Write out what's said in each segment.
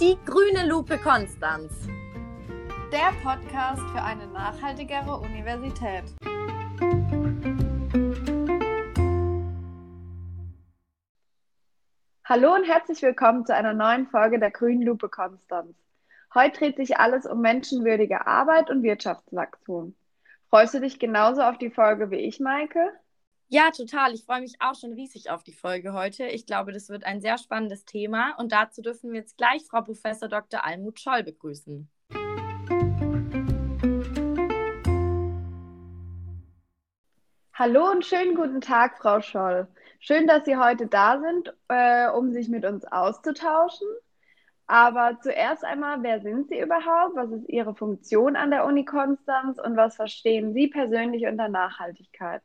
Die grüne Lupe Konstanz. Der Podcast für eine nachhaltigere Universität. Hallo und herzlich willkommen zu einer neuen Folge der grünen Lupe Konstanz. Heute dreht sich alles um menschenwürdige Arbeit und Wirtschaftswachstum. Freust du dich genauso auf die Folge wie ich, Maike? Ja, total. Ich freue mich auch schon riesig auf die Folge heute. Ich glaube, das wird ein sehr spannendes Thema und dazu dürfen wir jetzt gleich Frau Professor Dr. Almut Scholl begrüßen. Hallo und schönen guten Tag, Frau Scholl. Schön, dass Sie heute da sind, äh, um sich mit uns auszutauschen. Aber zuerst einmal, wer sind Sie überhaupt? Was ist Ihre Funktion an der Uni Konstanz und was verstehen Sie persönlich unter Nachhaltigkeit?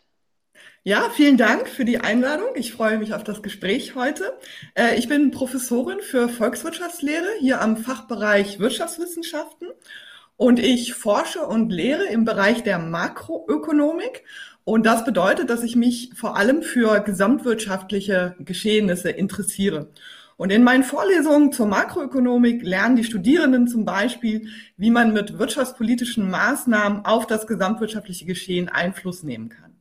Ja, vielen Dank für die Einladung. Ich freue mich auf das Gespräch heute. Äh, ich bin Professorin für Volkswirtschaftslehre hier am Fachbereich Wirtschaftswissenschaften und ich forsche und lehre im Bereich der Makroökonomik. Und das bedeutet, dass ich mich vor allem für gesamtwirtschaftliche Geschehnisse interessiere. Und in meinen Vorlesungen zur Makroökonomik lernen die Studierenden zum Beispiel, wie man mit wirtschaftspolitischen Maßnahmen auf das gesamtwirtschaftliche Geschehen Einfluss nehmen kann.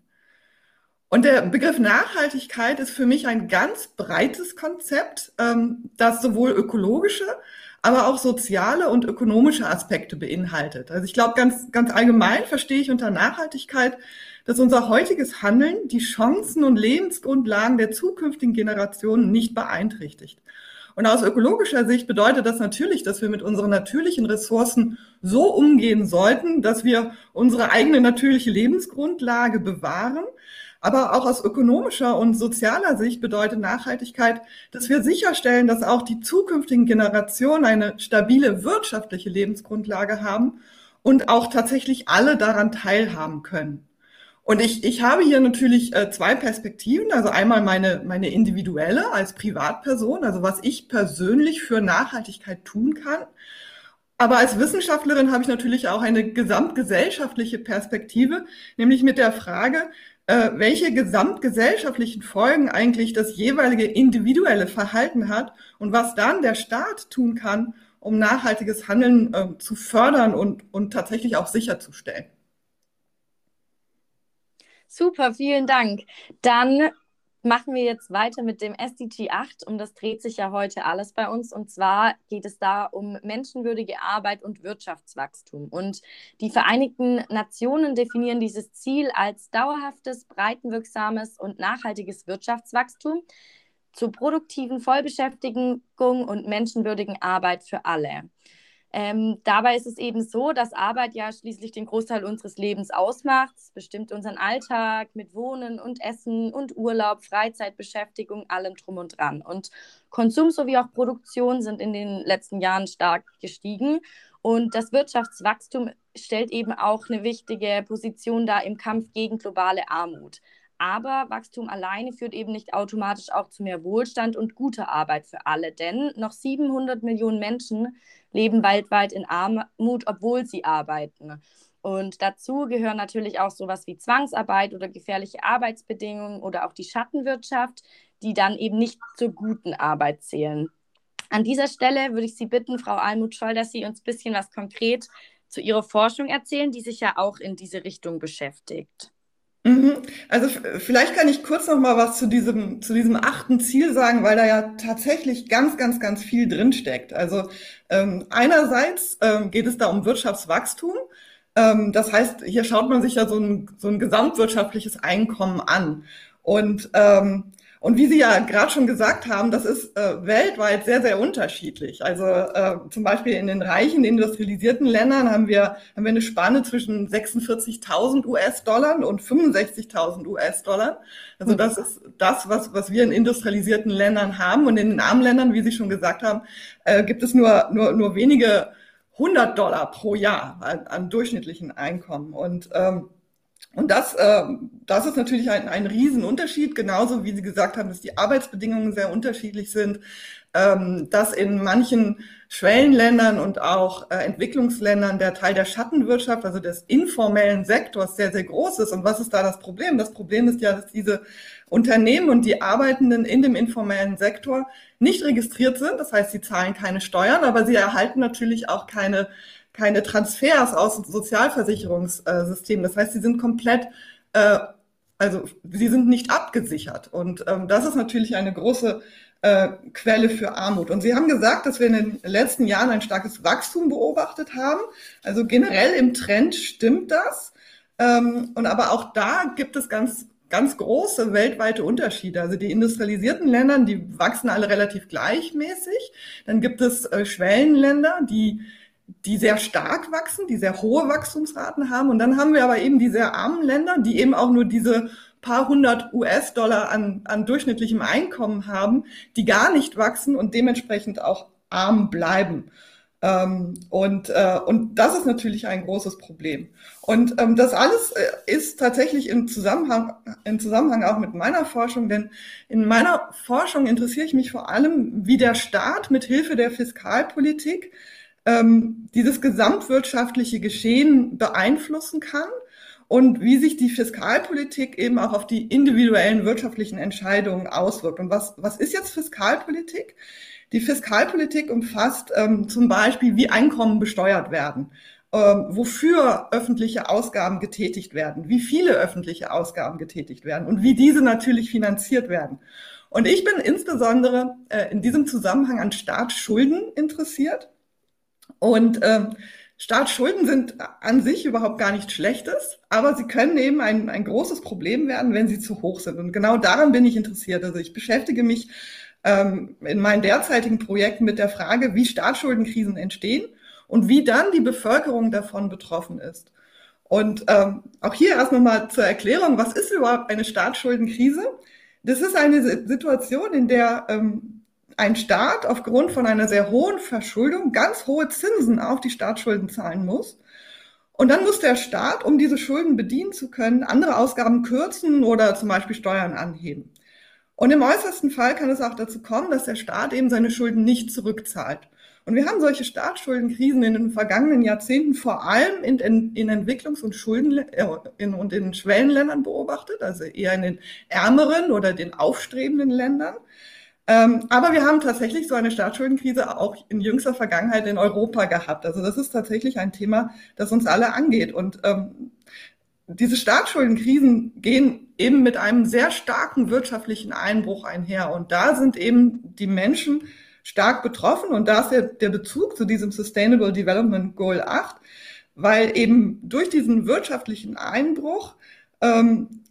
Und der Begriff Nachhaltigkeit ist für mich ein ganz breites Konzept, ähm, das sowohl ökologische, aber auch soziale und ökonomische Aspekte beinhaltet. Also ich glaube, ganz, ganz allgemein verstehe ich unter Nachhaltigkeit, dass unser heutiges Handeln die Chancen und Lebensgrundlagen der zukünftigen Generationen nicht beeinträchtigt. Und aus ökologischer Sicht bedeutet das natürlich, dass wir mit unseren natürlichen Ressourcen so umgehen sollten, dass wir unsere eigene natürliche Lebensgrundlage bewahren. Aber auch aus ökonomischer und sozialer Sicht bedeutet Nachhaltigkeit, dass wir sicherstellen, dass auch die zukünftigen Generationen eine stabile wirtschaftliche Lebensgrundlage haben und auch tatsächlich alle daran teilhaben können. Und ich, ich habe hier natürlich äh, zwei Perspektiven. Also einmal meine, meine individuelle als Privatperson, also was ich persönlich für Nachhaltigkeit tun kann. Aber als Wissenschaftlerin habe ich natürlich auch eine gesamtgesellschaftliche Perspektive, nämlich mit der Frage, äh, welche gesamtgesellschaftlichen Folgen eigentlich das jeweilige individuelle Verhalten hat und was dann der Staat tun kann, um nachhaltiges Handeln äh, zu fördern und, und tatsächlich auch sicherzustellen. Super, vielen Dank. Dann machen wir jetzt weiter mit dem SDG 8. Um das dreht sich ja heute alles bei uns. Und zwar geht es da um menschenwürdige Arbeit und Wirtschaftswachstum. Und die Vereinigten Nationen definieren dieses Ziel als dauerhaftes, breitenwirksames und nachhaltiges Wirtschaftswachstum zur produktiven Vollbeschäftigung und menschenwürdigen Arbeit für alle. Ähm, dabei ist es eben so, dass Arbeit ja schließlich den Großteil unseres Lebens ausmacht. Es bestimmt unseren Alltag mit Wohnen und Essen und Urlaub, Freizeitbeschäftigung, allem drum und dran. Und Konsum sowie auch Produktion sind in den letzten Jahren stark gestiegen. Und das Wirtschaftswachstum stellt eben auch eine wichtige Position dar im Kampf gegen globale Armut. Aber Wachstum alleine führt eben nicht automatisch auch zu mehr Wohlstand und guter Arbeit für alle, denn noch 700 Millionen Menschen leben weltweit in Armut, obwohl sie arbeiten. Und dazu gehören natürlich auch sowas wie Zwangsarbeit oder gefährliche Arbeitsbedingungen oder auch die Schattenwirtschaft, die dann eben nicht zur guten Arbeit zählen. An dieser Stelle würde ich Sie bitten, Frau Almut Scholl, dass Sie uns ein bisschen was konkret zu Ihrer Forschung erzählen, die sich ja auch in diese Richtung beschäftigt. Mhm. Also vielleicht kann ich kurz noch mal was zu diesem zu diesem achten Ziel sagen, weil da ja tatsächlich ganz ganz ganz viel drin steckt. Also ähm, einerseits ähm, geht es da um Wirtschaftswachstum. Ähm, das heißt, hier schaut man sich ja so ein, so ein gesamtwirtschaftliches Einkommen an und ähm, und wie Sie ja gerade schon gesagt haben, das ist äh, weltweit sehr, sehr unterschiedlich. Also äh, zum Beispiel in den reichen, industrialisierten Ländern haben wir, haben wir eine Spanne zwischen 46.000 US-Dollar und 65.000 US-Dollar. Also hm. das ist das, was, was wir in industrialisierten Ländern haben. Und in den armen Ländern, wie Sie schon gesagt haben, äh, gibt es nur, nur, nur wenige 100 Dollar pro Jahr an, an durchschnittlichen Einkommen. Und ähm, Und das, äh, das ist natürlich ein, ein Riesenunterschied, genauso wie Sie gesagt haben, dass die Arbeitsbedingungen sehr unterschiedlich sind, ähm, dass in manchen Schwellenländern und auch äh, Entwicklungsländern der Teil der Schattenwirtschaft, also des informellen Sektors, sehr, sehr groß ist. Und was ist da das Problem? Das Problem ist ja, dass diese Unternehmen und die Arbeitenden in dem informellen Sektor nicht registriert sind. Das heißt, sie zahlen keine Steuern, aber sie erhalten natürlich auch keine keine Transfers aus dem Sozialversicherungssystem. Das heißt, sie sind komplett, äh, also sie sind nicht abgesichert. Und ähm, das ist natürlich eine große äh, Quelle für Armut. Und Sie haben gesagt, dass wir in den letzten Jahren ein starkes Wachstum beobachtet haben. Also generell im Trend stimmt das. Ähm, und aber auch da gibt es ganz ganz große weltweite Unterschiede. Also die industrialisierten Länder, die wachsen alle relativ gleichmäßig. Dann gibt es äh, Schwellenländer, die die sehr stark wachsen, die sehr hohe Wachstumsraten haben. Und dann haben wir aber eben die sehr armen Länder, die eben auch nur diese paar hundert US-Dollar an, an durchschnittlichem Einkommen haben, die gar nicht wachsen und dementsprechend auch arm bleiben. Ähm, und, äh, und das ist natürlich ein großes Problem. Und ähm, das alles äh, ist tatsächlich im Zusammenhang, im Zusammenhang auch mit meiner Forschung, denn in meiner Forschung interessiere ich mich vor allem, wie der Staat mit Hilfe der Fiskalpolitik ähm, dieses gesamtwirtschaftliche Geschehen beeinflussen kann und wie sich die Fiskalpolitik eben auch auf die individuellen wirtschaftlichen Entscheidungen auswirkt. Und was, was ist jetzt Fiskalpolitik? Die Fiskalpolitik umfasst ähm, zum Beispiel, wie Einkommen besteuert werden, ähm, wofür öffentliche Ausgaben getätigt werden, wie viele öffentliche Ausgaben getätigt werden und wie diese natürlich finanziert werden. Und ich bin insbesondere äh, in diesem Zusammenhang an Staatsschulden interessiert und ähm, Staatsschulden sind an sich überhaupt gar nichts Schlechtes, aber sie können eben ein, ein großes Problem werden, wenn sie zu hoch sind. Und genau daran bin ich interessiert. Also ich beschäftige mich ähm, in meinen derzeitigen Projekten mit der Frage, wie Staatsschuldenkrisen entstehen und wie dann die Bevölkerung davon betroffen ist. Und ähm, auch hier erst nochmal zur Erklärung, was ist überhaupt eine Staatsschuldenkrise? Das ist eine Situation, in der ähm, ein Staat aufgrund von einer sehr hohen Verschuldung ganz hohe Zinsen auf die Staatsschulden zahlen muss. Und dann muss der Staat, um diese Schulden bedienen zu können, andere Ausgaben kürzen oder zum Beispiel Steuern anheben. Und im äußersten Fall kann es auch dazu kommen, dass der Staat eben seine Schulden nicht zurückzahlt. Und wir haben solche Staatsschuldenkrisen in den vergangenen Jahrzehnten vor allem in, in, in Entwicklungs- und Schulden äh, in, und in Schwellenländern beobachtet, also eher in den ärmeren oder den aufstrebenden Ländern. Ähm, aber wir haben tatsächlich so eine Staatsschuldenkrise auch in jüngster Vergangenheit in Europa gehabt. Also das ist tatsächlich ein Thema, das uns alle angeht. Und ähm, diese Staatsschuldenkrisen gehen eben mit einem sehr starken wirtschaftlichen Einbruch einher. Und da sind eben die Menschen stark betroffen. Und da ist der, der Bezug zu diesem Sustainable Development Goal 8, weil eben durch diesen wirtschaftlichen Einbruch ähm,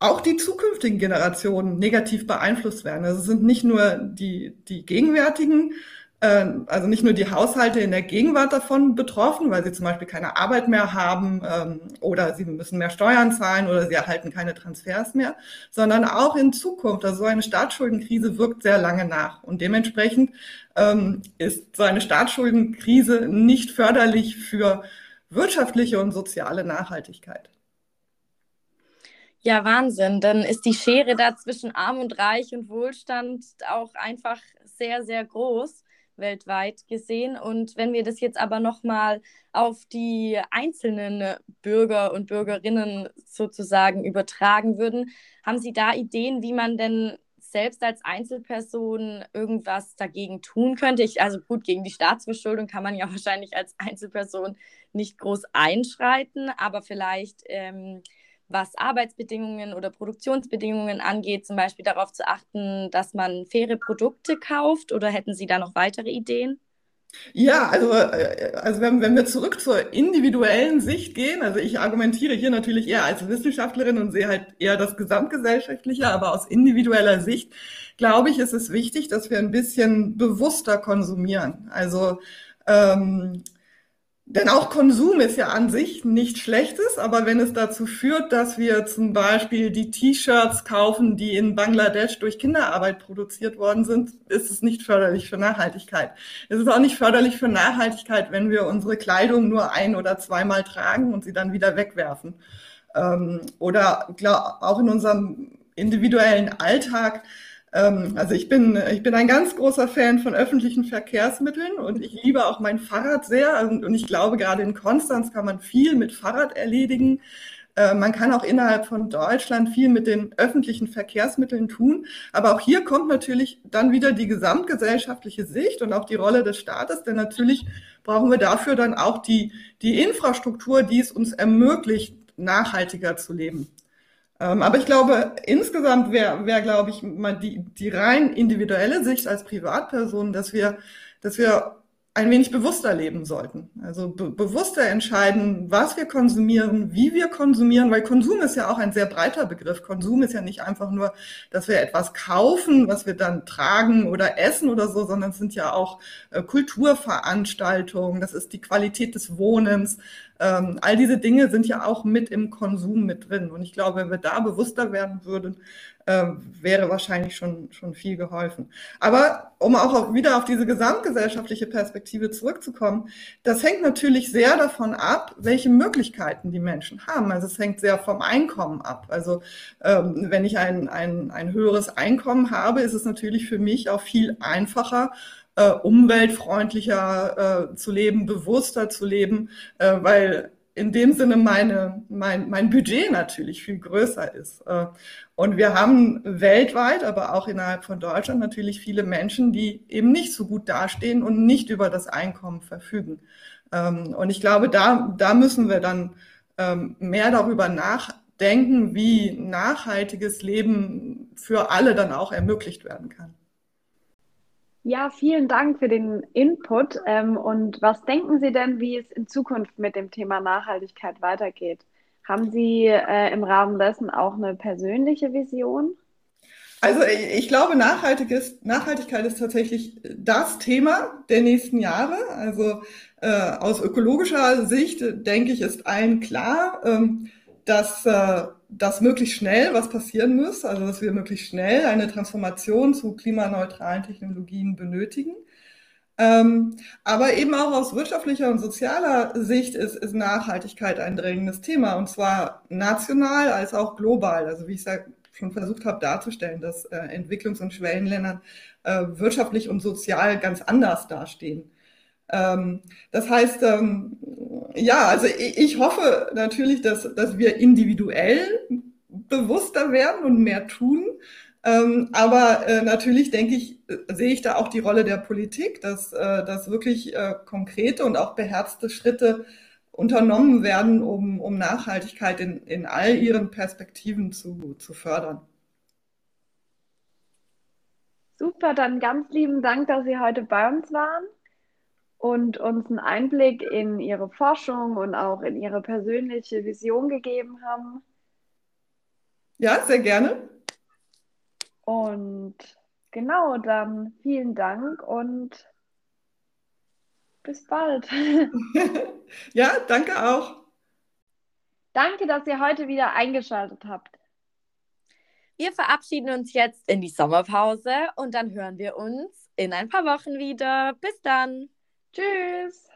auch die zukünftigen Generationen negativ beeinflusst werden. Also es sind nicht nur die, die gegenwärtigen, äh, also nicht nur die Haushalte in der Gegenwart davon betroffen, weil sie zum Beispiel keine Arbeit mehr haben ähm, oder sie müssen mehr Steuern zahlen oder sie erhalten keine Transfers mehr, sondern auch in Zukunft. Also so eine Staatsschuldenkrise wirkt sehr lange nach und dementsprechend ähm, ist so eine Staatsschuldenkrise nicht förderlich für wirtschaftliche und soziale Nachhaltigkeit. Ja, Wahnsinn. Dann ist die Schere da zwischen Arm und Reich und Wohlstand auch einfach sehr, sehr groß weltweit gesehen. Und wenn wir das jetzt aber nochmal auf die einzelnen Bürger und Bürgerinnen sozusagen übertragen würden, haben Sie da Ideen, wie man denn selbst als Einzelperson irgendwas dagegen tun könnte? Ich, also gut, gegen die Staatsverschuldung kann man ja wahrscheinlich als Einzelperson nicht groß einschreiten, aber vielleicht ähm, was Arbeitsbedingungen oder Produktionsbedingungen angeht, zum Beispiel darauf zu achten, dass man faire Produkte kauft? Oder hätten Sie da noch weitere Ideen? Ja, also, äh, also wenn, wenn wir zurück zur individuellen Sicht gehen, also ich argumentiere hier natürlich eher als Wissenschaftlerin und sehe halt eher das Gesamtgesellschaftliche, aber aus individueller Sicht glaube ich, ist es wichtig, dass wir ein bisschen bewusster konsumieren. Also ähm, denn auch Konsum ist ja an sich nichts Schlechtes, aber wenn es dazu führt, dass wir zum Beispiel die T-Shirts kaufen, die in Bangladesch durch Kinderarbeit produziert worden sind, ist es nicht förderlich für Nachhaltigkeit. Es ist auch nicht förderlich für Nachhaltigkeit, wenn wir unsere Kleidung nur ein oder zweimal tragen und sie dann wieder wegwerfen. Ähm, oder auch in unserem individuellen Alltag. Ähm, also ich bin, ich bin ein ganz großer Fan von öffentlichen Verkehrsmitteln und ich liebe auch mein Fahrrad sehr. Und, ich glaube, gerade in Konstanz kann man viel mit Fahrrad erledigen. Äh, man kann auch innerhalb von Deutschland viel mit den öffentlichen Verkehrsmitteln tun. Aber auch hier kommt natürlich dann wieder die gesamtgesellschaftliche Sicht und auch die Rolle des Staates. Denn natürlich brauchen wir dafür dann auch die, die Infrastruktur, die es uns ermöglicht, nachhaltiger zu leben. Ähm, aber ich glaube, insgesamt wäre, wär, glaube ich, mal die, die rein individuelle Sicht als Privatperson, dass wir, dass wir ein wenig bewusster leben sollten. Also be bewusster entscheiden, was wir konsumieren, wie wir konsumieren, weil Konsum ist ja auch ein sehr breiter Begriff. Konsum ist ja nicht einfach nur, dass wir etwas kaufen, was wir dann tragen oder essen oder so, sondern es sind ja auch äh, Kulturveranstaltungen, das ist die Qualität des Wohnens. Ähm, all diese Dinge sind ja auch mit im Konsum mit drin. Und ich glaube, wenn wir da bewusster werden würden, äh, wäre wahrscheinlich schon, schon viel geholfen. Aber um auch wieder auf diese gesamtgesellschaftliche Perspektive zurückzukommen, das hängt natürlich sehr davon ab, welche Möglichkeiten die Menschen haben. Also es hängt sehr vom Einkommen ab. Also ähm, wenn ich ein, ein, ein höheres Einkommen habe, ist es natürlich für mich auch viel einfacher, äh, umweltfreundlicher äh, zu leben, bewusster zu leben, äh, weil in dem Sinne meine, mein, mein Budget natürlich viel größer ist. Äh, und wir haben weltweit, aber auch innerhalb von Deutschland natürlich viele Menschen, die eben nicht so gut dastehen und nicht über das Einkommen verfügen. Ähm, und ich glaube, da, da müssen wir dann ähm, mehr darüber nachdenken, wie nachhaltiges Leben für alle dann auch ermöglicht werden kann. Ja, vielen Dank für den Input. Ähm, und was denken Sie denn, wie es in Zukunft mit dem Thema Nachhaltigkeit weitergeht? Haben Sie äh, im Rahmen dessen auch eine persönliche Vision? Also ich glaube, Nachhaltigkeit ist tatsächlich das Thema der nächsten Jahre. Also äh, aus ökologischer Sicht, denke ich, ist allen klar, ähm, dass äh, dass möglichst schnell was passieren muss, also dass wir möglichst schnell eine Transformation zu klimaneutralen Technologien benötigen. Ähm, aber eben auch aus wirtschaftlicher und sozialer Sicht ist, ist Nachhaltigkeit ein drängendes Thema und zwar national als auch global. Also wie ich ja schon versucht habe darzustellen, dass äh, Entwicklungs- und Schwellenländern äh, wirtschaftlich und sozial ganz anders dastehen. Ähm, das heißt, ähm, ja, also ich, hoffe natürlich, dass, dass wir individuell bewusster werden und mehr tun. Ähm, aber äh, natürlich denke ich, äh, sehe ich da auch die Rolle der Politik, dass, äh, dass wirklich konkrete und auch beherzte Schritte unternommen werden, um, um Nachhaltigkeit in, in all ihren Perspektiven zu, zu fördern. Super, dann ganz lieben Dank, dass Sie heute bei uns waren und uns einen Einblick in ihre Forschung und auch in ihre persönliche Vision gegeben haben. Ja, sehr gerne. Und genau, dann vielen Dank und bis bald. ja, danke auch. Danke, dass ihr heute wieder eingeschaltet habt. Wir verabschieden uns jetzt in die Sommerpause und dann hören wir uns in ein paar Wochen wieder. Bis dann. Tschüss.